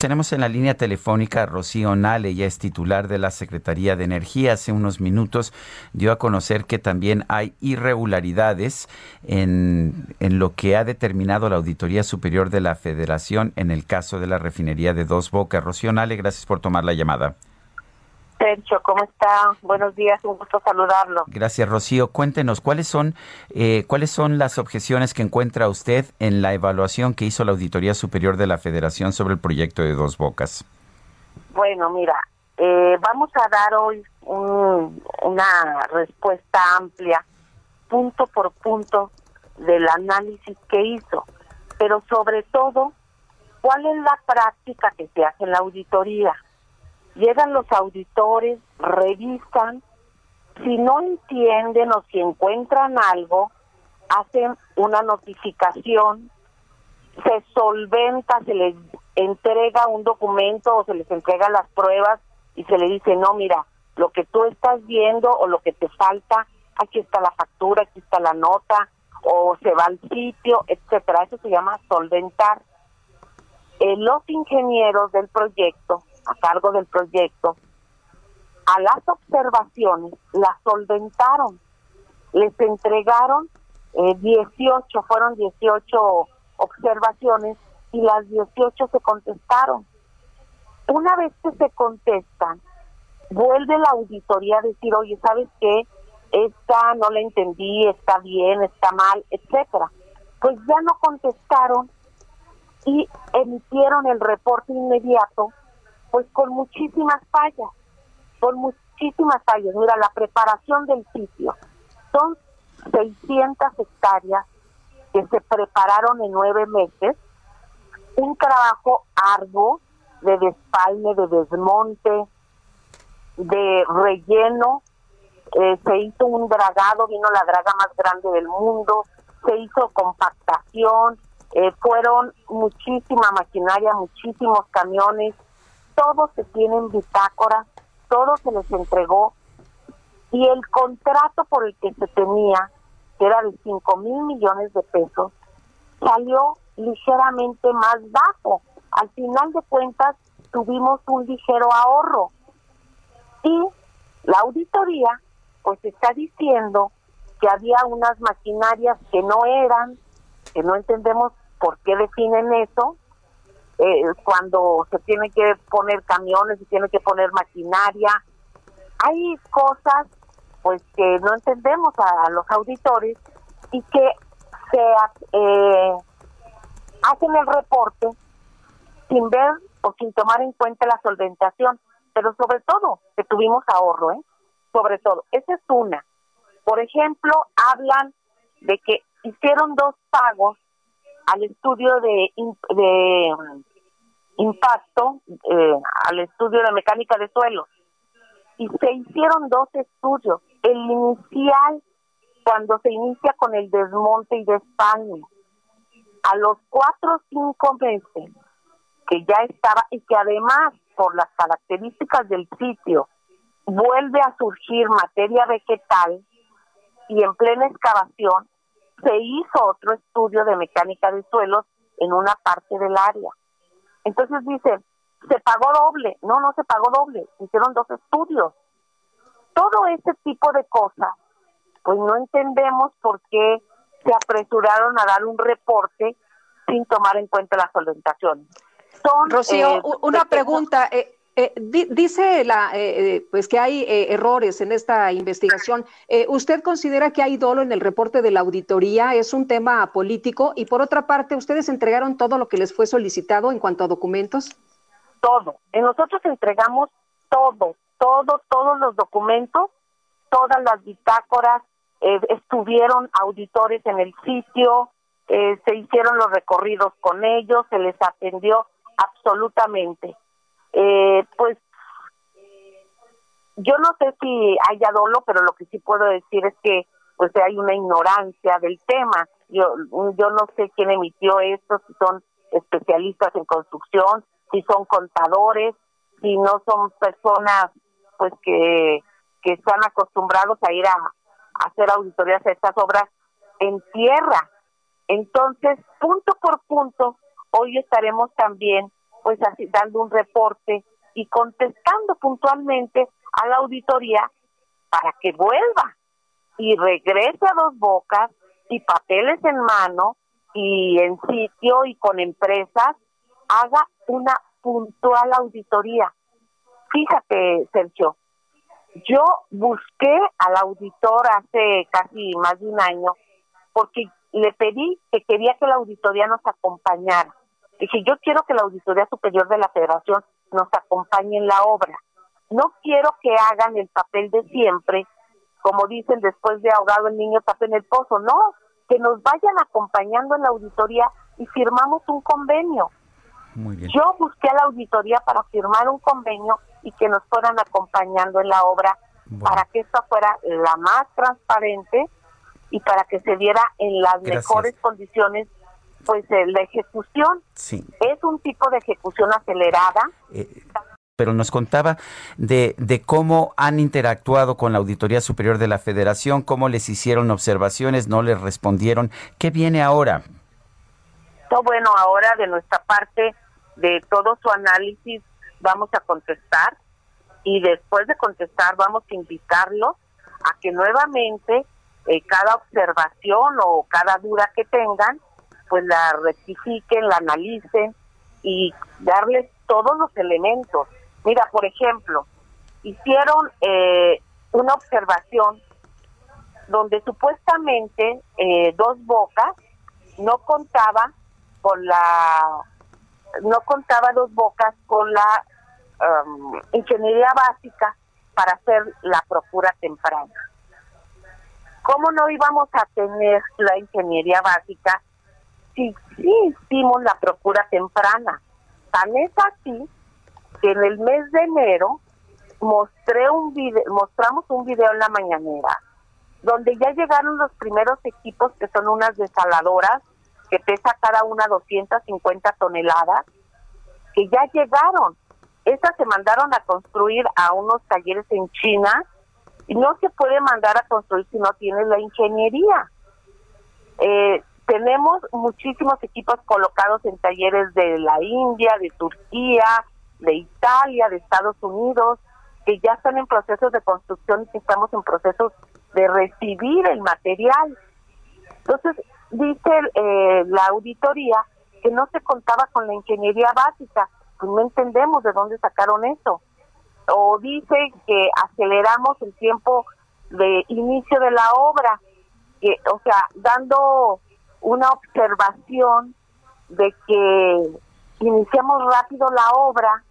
Tenemos en la línea telefónica a Rocío Nale, ella es titular de la Secretaría de Energía. Hace unos minutos dio a conocer que también hay irregularidades en, en lo que ha determinado la Auditoría Superior de la Federación en el caso de la refinería de Dos Bocas. Rocío Nale, gracias por tomar la llamada. Sergio, ¿cómo está? Buenos días, un gusto saludarlo. Gracias, Rocío. Cuéntenos, ¿cuáles son, eh, ¿cuáles son las objeciones que encuentra usted en la evaluación que hizo la Auditoría Superior de la Federación sobre el proyecto de Dos Bocas? Bueno, mira, eh, vamos a dar hoy una respuesta amplia, punto por punto, del análisis que hizo, pero sobre todo, ¿cuál es la práctica que se hace en la auditoría? Llegan los auditores, revisan, si no entienden o si encuentran algo, hacen una notificación, se solventa, se les entrega un documento o se les entrega las pruebas y se le dice, no, mira, lo que tú estás viendo o lo que te falta, aquí está la factura, aquí está la nota, o se va al sitio, etcétera. Eso se llama solventar. Eh, los ingenieros del proyecto a cargo del proyecto, a las observaciones las solventaron, les entregaron 18, eh, fueron 18 observaciones y las 18 se contestaron. Una vez que se contestan, vuelve la auditoría a decir, oye, ¿sabes qué? Esta no la entendí, está bien, está mal, etcétera. Pues ya no contestaron y emitieron el reporte inmediato pues con muchísimas fallas, con muchísimas fallas. Mira, la preparación del sitio son 600 hectáreas que se prepararon en nueve meses, un trabajo arduo de despalme, de desmonte, de relleno, eh, se hizo un dragado, vino la draga más grande del mundo, se hizo compactación, eh, fueron muchísima maquinaria, muchísimos camiones, todo se tiene en bitácora, todo se les entregó y el contrato por el que se tenía, que era de 5 mil millones de pesos, salió ligeramente más bajo. Al final de cuentas tuvimos un ligero ahorro y la auditoría pues está diciendo que había unas maquinarias que no eran, que no entendemos por qué definen eso, eh, cuando se tiene que poner camiones, se tiene que poner maquinaria. Hay cosas pues que no entendemos a, los auditores y que se eh, hacen el reporte sin ver o sin tomar en cuenta la solventación, pero sobre todo que tuvimos ahorro, ¿eh? Sobre todo, esa es una. Por ejemplo, hablan de que hicieron dos pagos al estudio de, de impacto eh, al estudio de mecánica de suelo. Y se hicieron dos estudios. El inicial, cuando se inicia con el desmonte y despalme, a los cuatro o cinco meses que ya estaba y que además por las características del sitio vuelve a surgir materia vegetal y en plena excavación se hizo otro estudio de mecánica de suelos en una parte del área. Entonces dice, se pagó doble. No, no se pagó doble. Hicieron dos estudios. Todo ese tipo de cosas, pues no entendemos por qué se apresuraron a dar un reporte sin tomar en cuenta la solventación. Rocío, eh, una pregunta. Eh, eh, dice la, eh, eh, pues que hay errores en esta investigación. ¿Usted considera que hay dolo en el reporte de la auditoría? ¿Es un tema político? Y por otra parte, ¿ustedes entregaron todo lo que les fue solicitado en cuanto a documentos? Todo. Nosotros entregamos todo, todo, todos los documentos, todas las bitácoras, estuvieron auditores en el sitio, eh, se hicieron los recorridos con ellos, se les atendió absolutamente. Eh, pues yo no sé si haya dolo, pero lo que sí puedo decir es que pues hay una ignorancia del tema. Yo, yo no sé quién emitió esto, si son especialistas en construcción, si son contadores, si no son personas pues que, que están acostumbrados a ir a, a hacer auditorías a estas obras en tierra. Entonces, punto por punto, hoy estaremos también pues así dando un reporte y contestando puntualmente a la auditoría para que vuelva y regrese a dos bocas y papeles en mano y en sitio y con empresas haga una puntual auditoría. Fíjate, Sergio, yo busqué al auditor hace casi más de un año porque le pedí que quería que la auditoría nos acompañara. Dije, yo quiero que la Auditoría Superior de la Federación nos acompañe en la obra. No quiero que hagan el papel de siempre, como dicen después de ahogado el niño tapa en el pozo. No, que nos vayan acompañando en la auditoría y firmamos un convenio. Yo busqué a la auditoría para firmar un convenio y que nos fueran acompañando en la obra para que esta fuera la más transparente y para que se diera en las mejores condiciones pues eh, la ejecución. Sí. Es un tipo de ejecución acelerada. Eh, pero nos contaba de, de cómo han interactuado con la Auditoría Superior de la Federación, cómo les hicieron observaciones, no les respondieron. ¿Qué viene ahora? Todo bueno, ahora de nuestra parte, de todo su análisis, vamos a contestar y después de contestar vamos a invitarlos a que nuevamente eh, cada observación o cada duda que tengan, pues la rectifiquen, la analicen y darles todos los elementos. Mira, por ejemplo, hicieron eh, una observación donde supuestamente eh, dos bocas no contaba con la no contaba dos bocas con la um, ingeniería básica para hacer la procura temprana. ¿Cómo no íbamos a tener la ingeniería básica si sí hicimos la procura temprana? Tan es así que en el mes de enero mostré un video, mostramos un video en la mañanera donde ya llegaron los primeros equipos que son unas desaladoras que pesa cada una 250 toneladas que ya llegaron. Estas se mandaron a construir a unos talleres en China y no se puede mandar a construir si no tienes la ingeniería. Eh, tenemos muchísimos equipos colocados en talleres de la India, de Turquía, de Italia, de Estados Unidos, que ya están en procesos de construcción y estamos en procesos de recibir el material. Entonces, dice eh, la auditoría que no se contaba con la ingeniería básica, pues no entendemos de dónde sacaron eso. O dice que aceleramos el tiempo de inicio de la obra, que, o sea, dando una observación de que iniciamos rápido la obra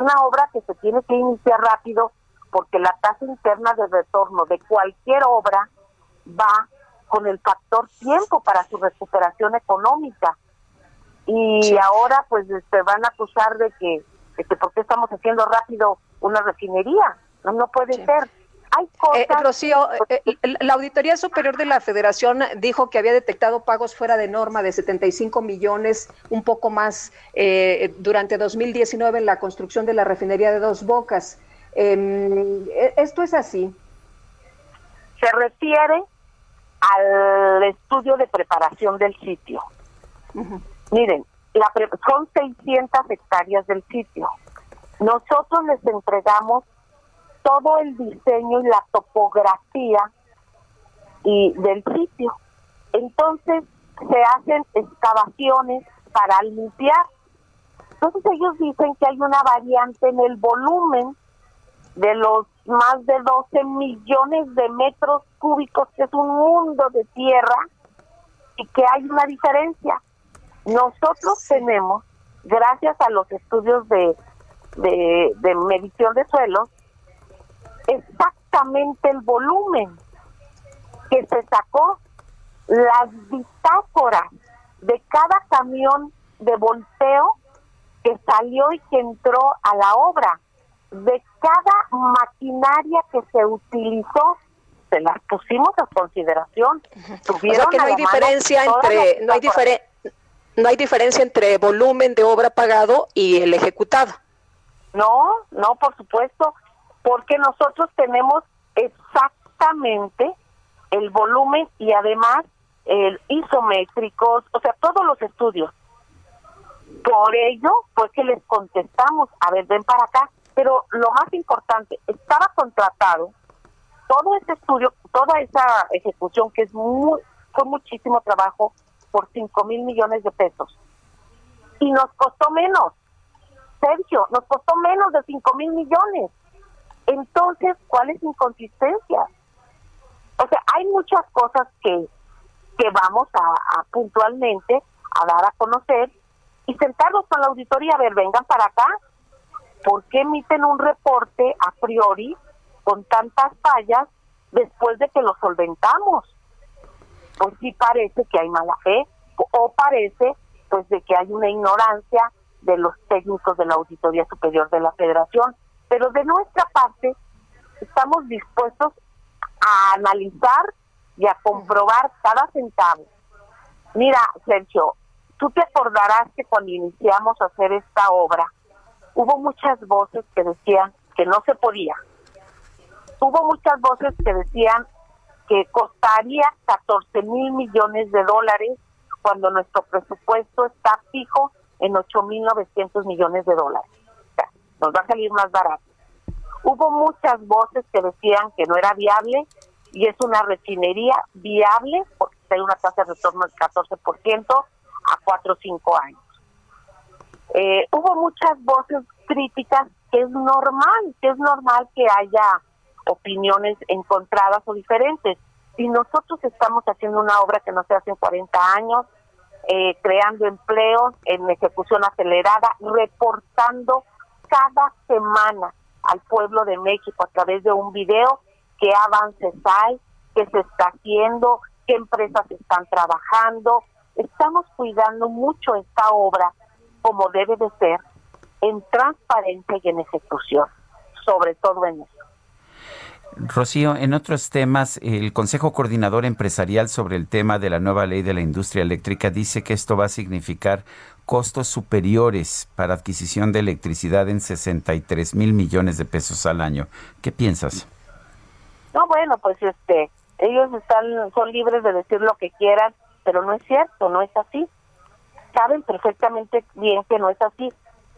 una obra que se tiene que iniciar rápido porque la tasa interna de retorno de cualquier obra va con el factor tiempo para su recuperación económica. Y ahora pues se este, van a acusar de que, de que por qué estamos haciendo rápido una refinería. No, no puede ser. Eh, Rocío, eh, eh, la Auditoría Superior de la Federación dijo que había detectado pagos fuera de norma de 75 millones, un poco más, durante 2019 en la construcción de la refinería de Dos Bocas. Em, ¿Esto es así? Se refiere al estudio de preparación del sitio. Miren, la son 600 hectáreas del sitio. Nosotros les entregamos todo el diseño y la topografía y del sitio. Entonces se hacen excavaciones para limpiar. Entonces ellos dicen que hay una variante en el volumen de los más de 12 millones de metros cúbicos, que es un mundo de tierra, y que hay una diferencia. Nosotros tenemos, gracias a los estudios de, de, de medición de suelos, exactamente el volumen que se sacó, las bitácoras de cada camión de volteo que salió y que entró a la obra, de cada maquinaria que se utilizó, se las pusimos a consideración. o sea que no hay diferencia entre, no hay, no hay diferencia entre volumen de obra pagado y el ejecutado. No, no, por supuesto, porque nosotros tenemos exactamente el volumen y además el isométricos, o sea, todos los estudios. Por ello fue que les contestamos, a ver, ven para acá, pero lo más importante, estaba contratado todo ese estudio, toda esa ejecución que es muy, fue muchísimo trabajo por 5 mil millones de pesos. Y nos costó menos, Sergio, nos costó menos de 5 mil millones. Entonces, ¿cuál es inconsistencia? O sea, hay muchas cosas que, que vamos a, puntualmente a dar a conocer y sentarnos con la auditoría, a ver, vengan para acá, ¿por qué emiten un reporte a priori con tantas fallas después de que lo solventamos? Pues sí parece que hay mala fe o parece pues de que hay una ignorancia de los técnicos de la Auditoría Superior de la Federación, pero de nuestra parte estamos dispuestos a analizar y a comprobar cada centavo. Mira, Sergio, tú te acordarás que cuando iniciamos a hacer esta obra, hubo muchas voces que decían que no se podía. Hubo muchas voces que decían que costaría 14 mil millones de dólares cuando nuestro presupuesto está fijo en 8.900 millones de dólares. Nos va a salir más barato. Hubo muchas voces que decían que no era viable y es una refinería viable porque hay una tasa de retorno del 14% a 4 o 5 años. Eh, hubo muchas voces críticas que es normal, que es normal que haya opiniones encontradas o diferentes. Y nosotros estamos haciendo una obra que no se hace en 40 años, eh, creando empleos en ejecución acelerada, reportando cada semana al pueblo de México a través de un video qué avances hay, qué se está haciendo, qué empresas están trabajando. Estamos cuidando mucho esta obra como debe de ser, en transparencia y en ejecución, sobre todo en eso. Rocío, en otros temas, el Consejo Coordinador Empresarial sobre el tema de la nueva ley de la industria eléctrica dice que esto va a significar costos superiores para adquisición de electricidad en 63 mil millones de pesos al año. ¿Qué piensas? No, bueno, pues este, ellos están, son libres de decir lo que quieran, pero no es cierto, no es así. Saben perfectamente bien que no es así.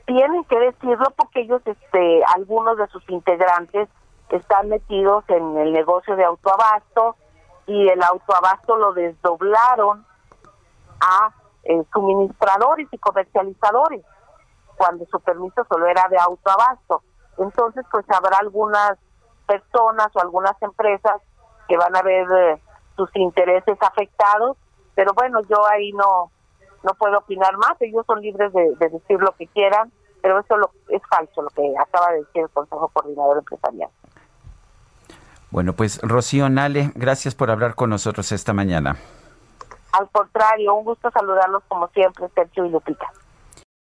Tienen que decirlo porque ellos, este, algunos de sus integrantes están metidos en el negocio de autoabasto y el autoabasto lo desdoblaron a eh, suministradores y comercializadores cuando su permiso solo era de autoabasto. Entonces, pues habrá algunas personas o algunas empresas que van a ver eh, sus intereses afectados, pero bueno, yo ahí no no puedo opinar más, ellos son libres de, de decir lo que quieran, pero eso lo, es falso lo que acaba de decir el Consejo Coordinador Empresarial. Bueno, pues Rocío Nale, gracias por hablar con nosotros esta mañana. Al contrario, un gusto saludarlos como siempre, Sergio y Lupita.